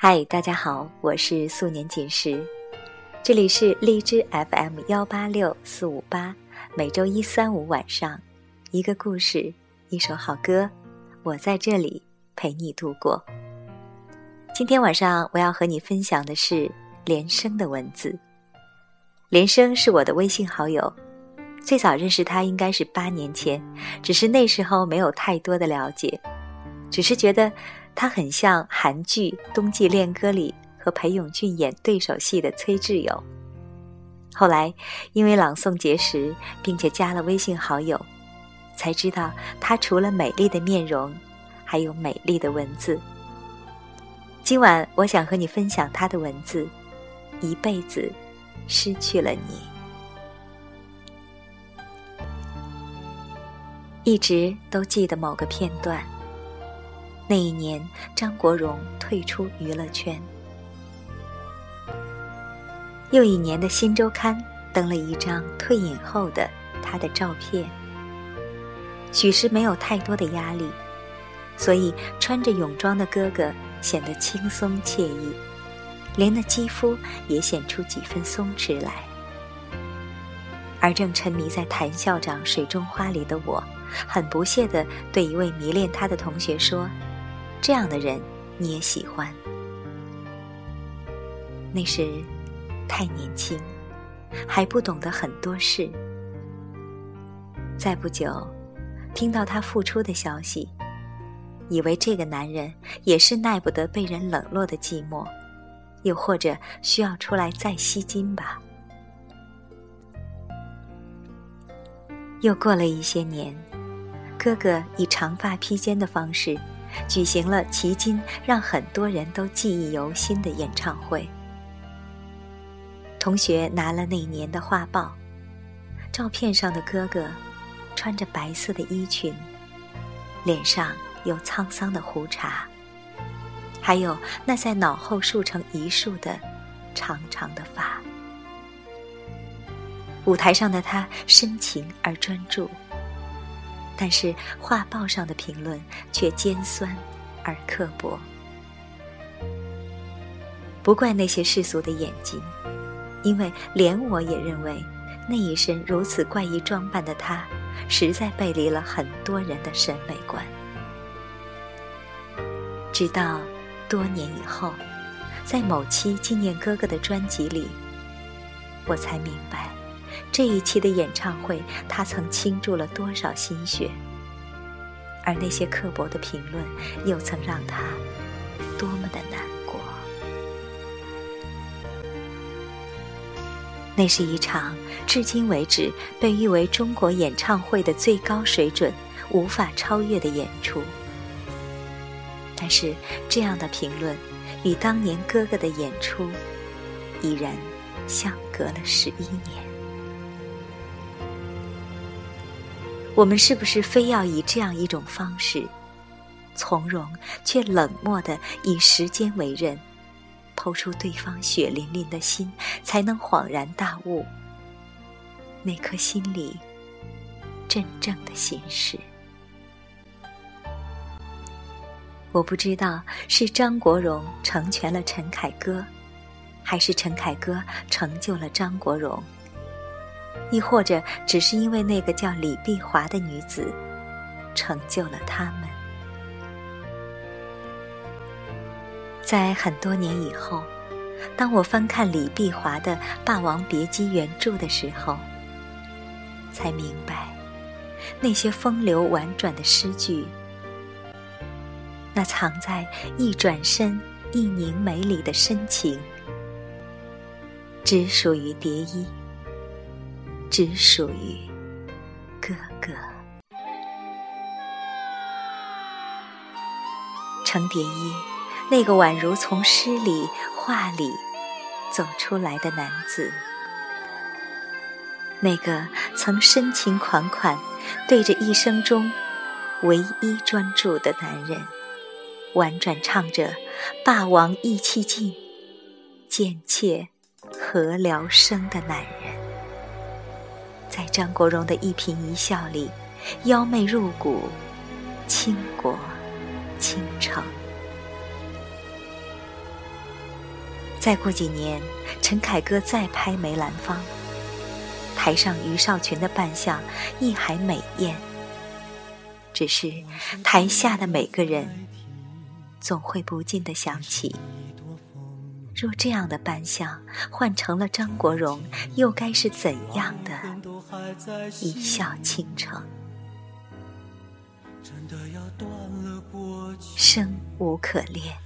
嗨，大家好，我是素年锦时，这里是荔枝 FM 幺八六四五八，每周一、三、五晚上，一个故事，一首好歌，我在这里陪你度过。今天晚上我要和你分享的是连生的文字。连生是我的微信好友，最早认识他应该是八年前，只是那时候没有太多的了解，只是觉得。他很像韩剧《冬季恋歌》里和裴勇俊演对手戏的崔智友。后来因为朗诵结识，并且加了微信好友，才知道他除了美丽的面容，还有美丽的文字。今晚我想和你分享他的文字：一辈子失去了你，一直都记得某个片段。那一年，张国荣退出娱乐圈。又一年的新周刊登了一张退隐后的他的照片。许是没有太多的压力，所以穿着泳装的哥哥显得轻松惬意，连那肌肤也显出几分松弛来。而正沉迷在谭校长《水中花》里的我，很不屑地对一位迷恋他的同学说。这样的人你也喜欢？那时太年轻，还不懂得很多事。再不久，听到他复出的消息，以为这个男人也是耐不得被人冷落的寂寞，又或者需要出来再吸金吧。又过了一些年，哥哥以长发披肩的方式。举行了迄今让很多人都记忆犹新的演唱会。同学拿了那年的画报，照片上的哥哥穿着白色的衣裙，脸上有沧桑的胡茬，还有那在脑后竖成一束的长长的发。舞台上的他深情而专注。但是画报上的评论却尖酸而刻薄，不怪那些世俗的眼睛，因为连我也认为，那一身如此怪异装扮的他，实在背离了很多人的审美观。直到多年以后，在某期纪念哥哥的专辑里，我才明白。这一期的演唱会，他曾倾注了多少心血，而那些刻薄的评论，又曾让他多么的难过。那是一场至今为止被誉为中国演唱会的最高水准、无法超越的演出。但是，这样的评论与当年哥哥的演出，已然相隔了十一年。我们是不是非要以这样一种方式，从容却冷漠的以时间为刃，剖出对方血淋淋的心，才能恍然大悟那颗心里真正的心事？我不知道是张国荣成全了陈凯歌，还是陈凯歌成就了张国荣。亦或者只是因为那个叫李碧华的女子，成就了他们。在很多年以后，当我翻看李碧华的《霸王别姬》原著的时候，才明白，那些风流婉转的诗句，那藏在一转身、一凝眉里的深情，只属于蝶衣。只属于哥哥。程蝶衣，那个宛如从诗里画里走出来的男子，那个曾深情款款对着一生中唯一专注的男人，婉转唱着“霸王意气尽，贱妾何聊生”的男人。在张国荣的一颦一笑里，妖媚入骨，倾国倾城。再过几年，陈凯歌再拍梅兰芳，台上余少群的扮相亦还美艳。只是台下的每个人，总会不禁的想起：若这样的扮相换成了张国荣，又该是怎样的一笑倾城？生无可恋，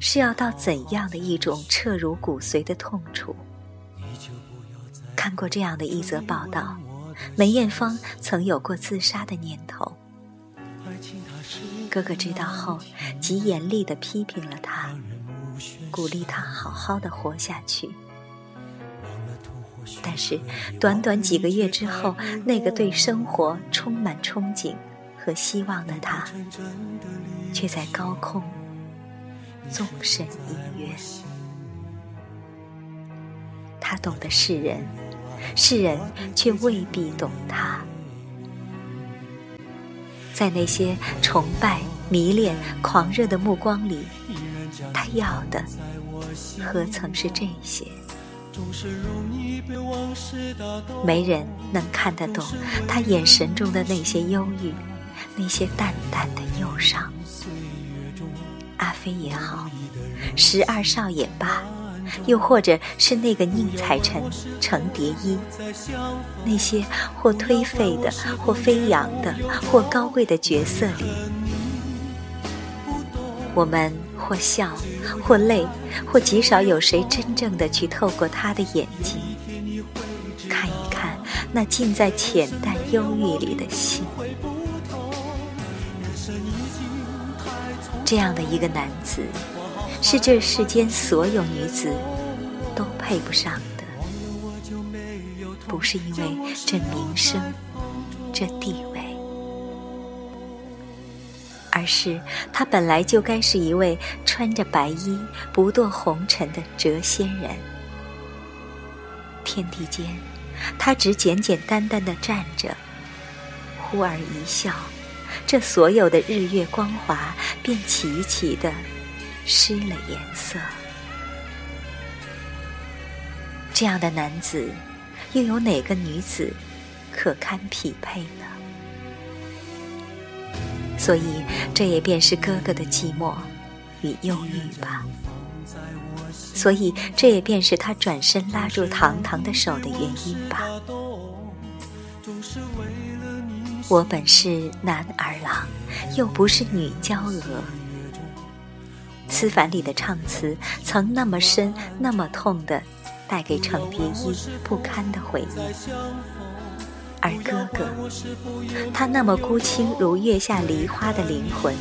是要到怎样的一种彻入骨髓的痛楚？看过这样的一则报道：梅艳芳曾有过自杀的念头。哥哥知道后，极严厉地批评了他，鼓励他好好的活下去。但是，短短几个月之后，那个对生活充满憧憬和希望的他，却在高空纵身一跃。他懂得世人，世人却未必懂他。在那些崇拜、迷恋、狂热的目光里，他要的何曾是这些？没人能看得懂他眼神中的那些忧郁，那些淡淡的忧伤。阿飞也好，十二少也罢。又或者是那个宁采臣、程蝶衣，那些或颓废的、或飞扬的、或高贵的角色里，我们或笑，或泪，或极少有谁真正的去透过他的眼睛，看一看那浸在浅淡忧郁里的心。这样的一个男子。是这世间所有女子都配不上的，不是因为这名声、这地位，而是他本来就该是一位穿着白衣、不堕红尘的谪仙人。天地间，他只简简单单的站着，忽而一笑，这所有的日月光华便齐齐的。失了颜色，这样的男子，又有哪个女子可堪匹配呢？所以，这也便是哥哥的寂寞与忧郁吧。所以，这也便是他转身拉住堂堂的手的原因吧。我本是男儿郎，又不是女娇娥。思凡里的唱词曾那么深、那么痛的，带给程蝶衣不堪的回忆。而哥哥，他那么孤清如月下梨花的灵魂，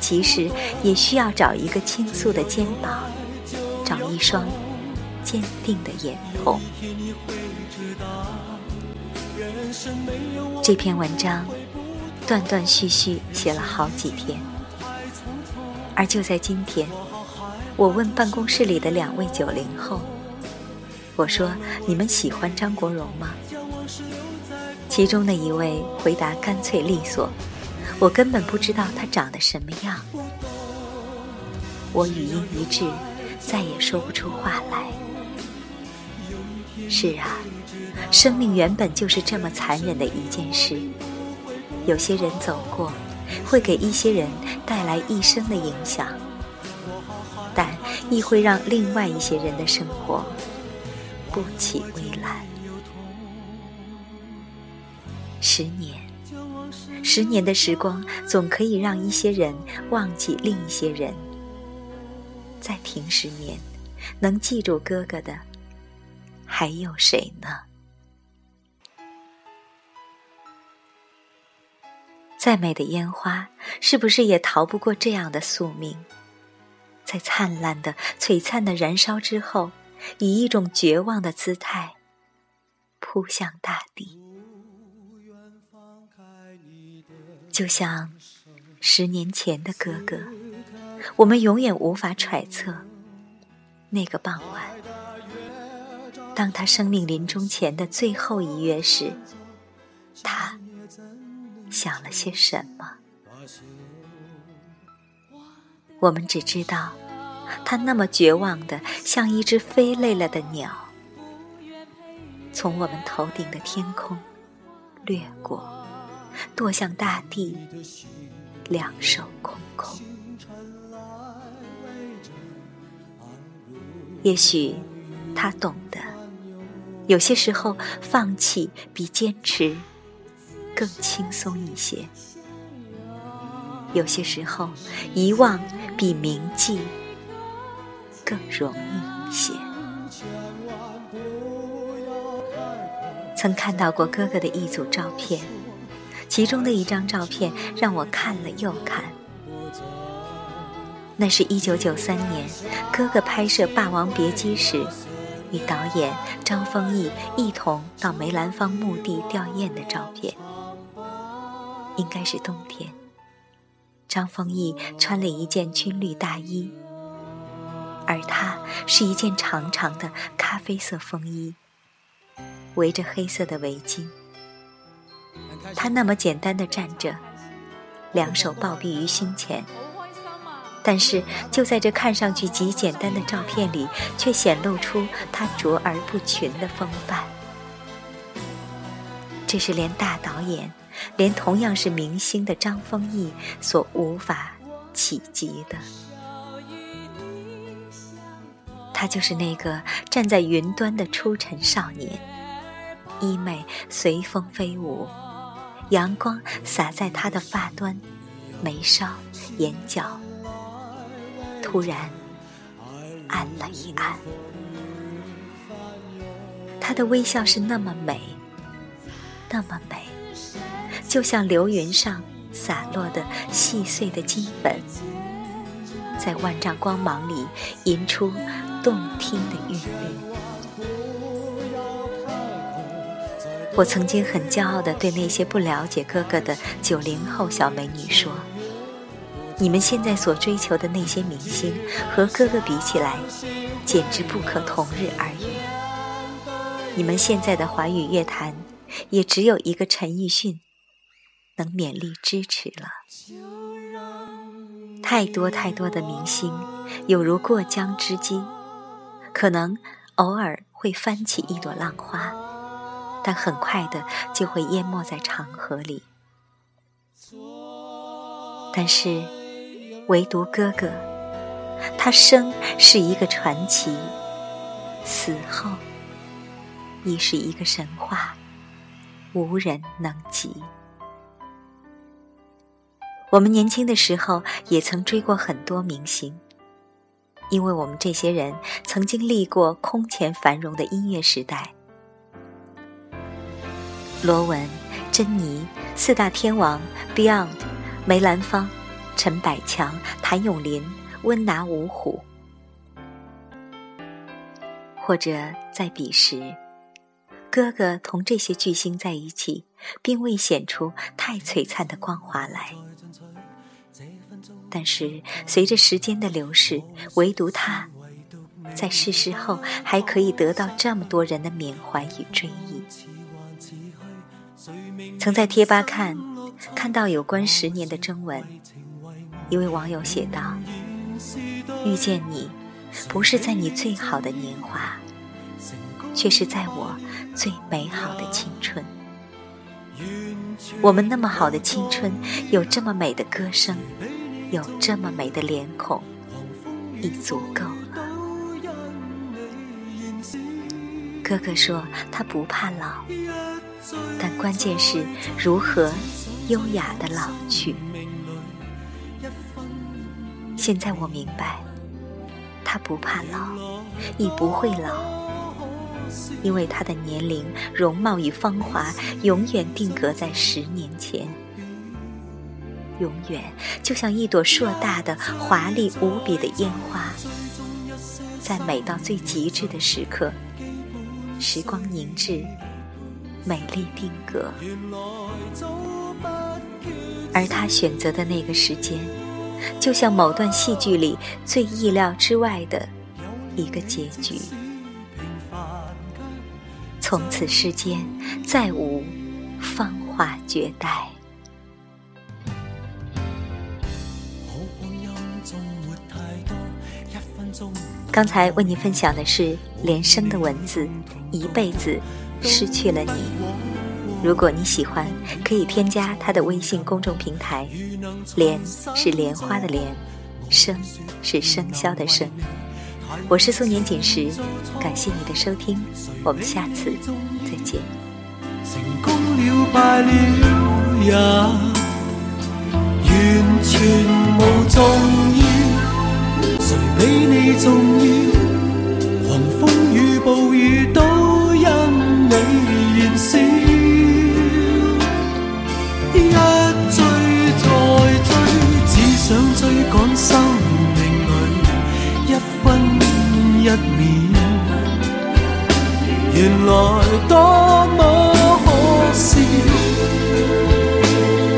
其实也需要找一个倾诉的肩膀，找一双坚定的眼瞳。这篇文章断断续续写了好几天。而就在今天，我问办公室里的两位九零后：“我说你们喜欢张国荣吗？”其中的一位回答干脆利索：“我根本不知道他长得什么样。”我语音一滞，再也说不出话来。是啊，生命原本就是这么残忍的一件事。有些人走过。会给一些人带来一生的影响，但亦会让另外一些人的生活不起微澜。十年，十年的时光，总可以让一些人忘记另一些人。再停十年，能记住哥哥的，还有谁呢？再美的烟花，是不是也逃不过这样的宿命？在灿烂的、璀璨的燃烧之后，以一种绝望的姿态扑向大地。就像十年前的哥哥，我们永远无法揣测那个傍晚，当他生命临终前的最后一月时，他。想了些什么？我们只知道，他那么绝望的，像一只飞累了的鸟，从我们头顶的天空掠过，堕向大地，两手空空。也许他懂得，有些时候放弃比坚持更轻松一些；有些时候遗忘比铭记更容易一些。曾看到过哥哥的一组照片，其中的一张照片让我看了又看。那是一九九三年，哥哥拍摄《霸王别姬》时，与导演张丰毅一同到梅兰芳墓地吊唁的照片。应该是冬天，张丰毅穿了一件军绿大衣，而他是一件长长的咖啡色风衣，围着黑色的围巾。他那么简单的站着，两手抱臂于胸前。但是，就在这看上去极简单的照片里，却显露出他卓而不群的风范。这是连大导演，连同样是明星的张丰毅所无法企及的。他就是那个站在云端的出尘少年，衣袂随风飞舞，阳光洒在他的发端、眉梢、眼角。突然，暗了一暗。他的微笑是那么美，那么美，就像流云上洒落的细碎的金粉，在万丈光芒里吟出动听的韵律。我曾经很骄傲地对那些不了解哥哥的九零后小美女说。你们现在所追求的那些明星，和哥哥比起来，简直不可同日而语。你们现在的华语乐坛，也只有一个陈奕迅能勉力支持了。太多太多的明星，有如过江之鲫，可能偶尔会翻起一朵浪花，但很快的就会淹没在长河里。但是。唯独哥哥，他生是一个传奇，死后亦是一个神话，无人能及。我们年轻的时候也曾追过很多明星，因为我们这些人曾经历过空前繁荣的音乐时代。罗文、珍妮四大天王，Beyond、梅兰芳。陈百强、谭咏麟、温拿五虎，或者在彼时，哥哥同这些巨星在一起，并未显出太璀璨的光华来。但是随着时间的流逝，唯独他，在逝世后还可以得到这么多人的缅怀与追忆。曾在贴吧看，看到有关十年的征文。一位网友写道：“遇见你，不是在你最好的年华，却是在我最美好的青春。我们那么好的青春，有这么美的歌声，有这么美的脸孔，已足够了。”哥哥说他不怕老，但关键是如何优雅的老去。现在我明白，他不怕老，亦不会老，因为他的年龄、容貌与芳华永远定格在十年前，永远就像一朵硕大的、华丽无比的烟花，在美到最极致的时刻，时光凝滞，美丽定格，而他选择的那个时间。就像某段戏剧里最意料之外的一个结局，从此世间再无芳华绝代。刚才为你分享的是连生的文字，一辈子失去了你。如果你喜欢，可以添加他的微信公众平台，莲是莲花的莲，生是生肖的生。我是素年锦时，感谢你的收听，我们下次再见。成功了败了也完全无重要，谁比你重要？生命里一分一秒，原来多么可。笑，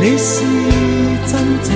你是真正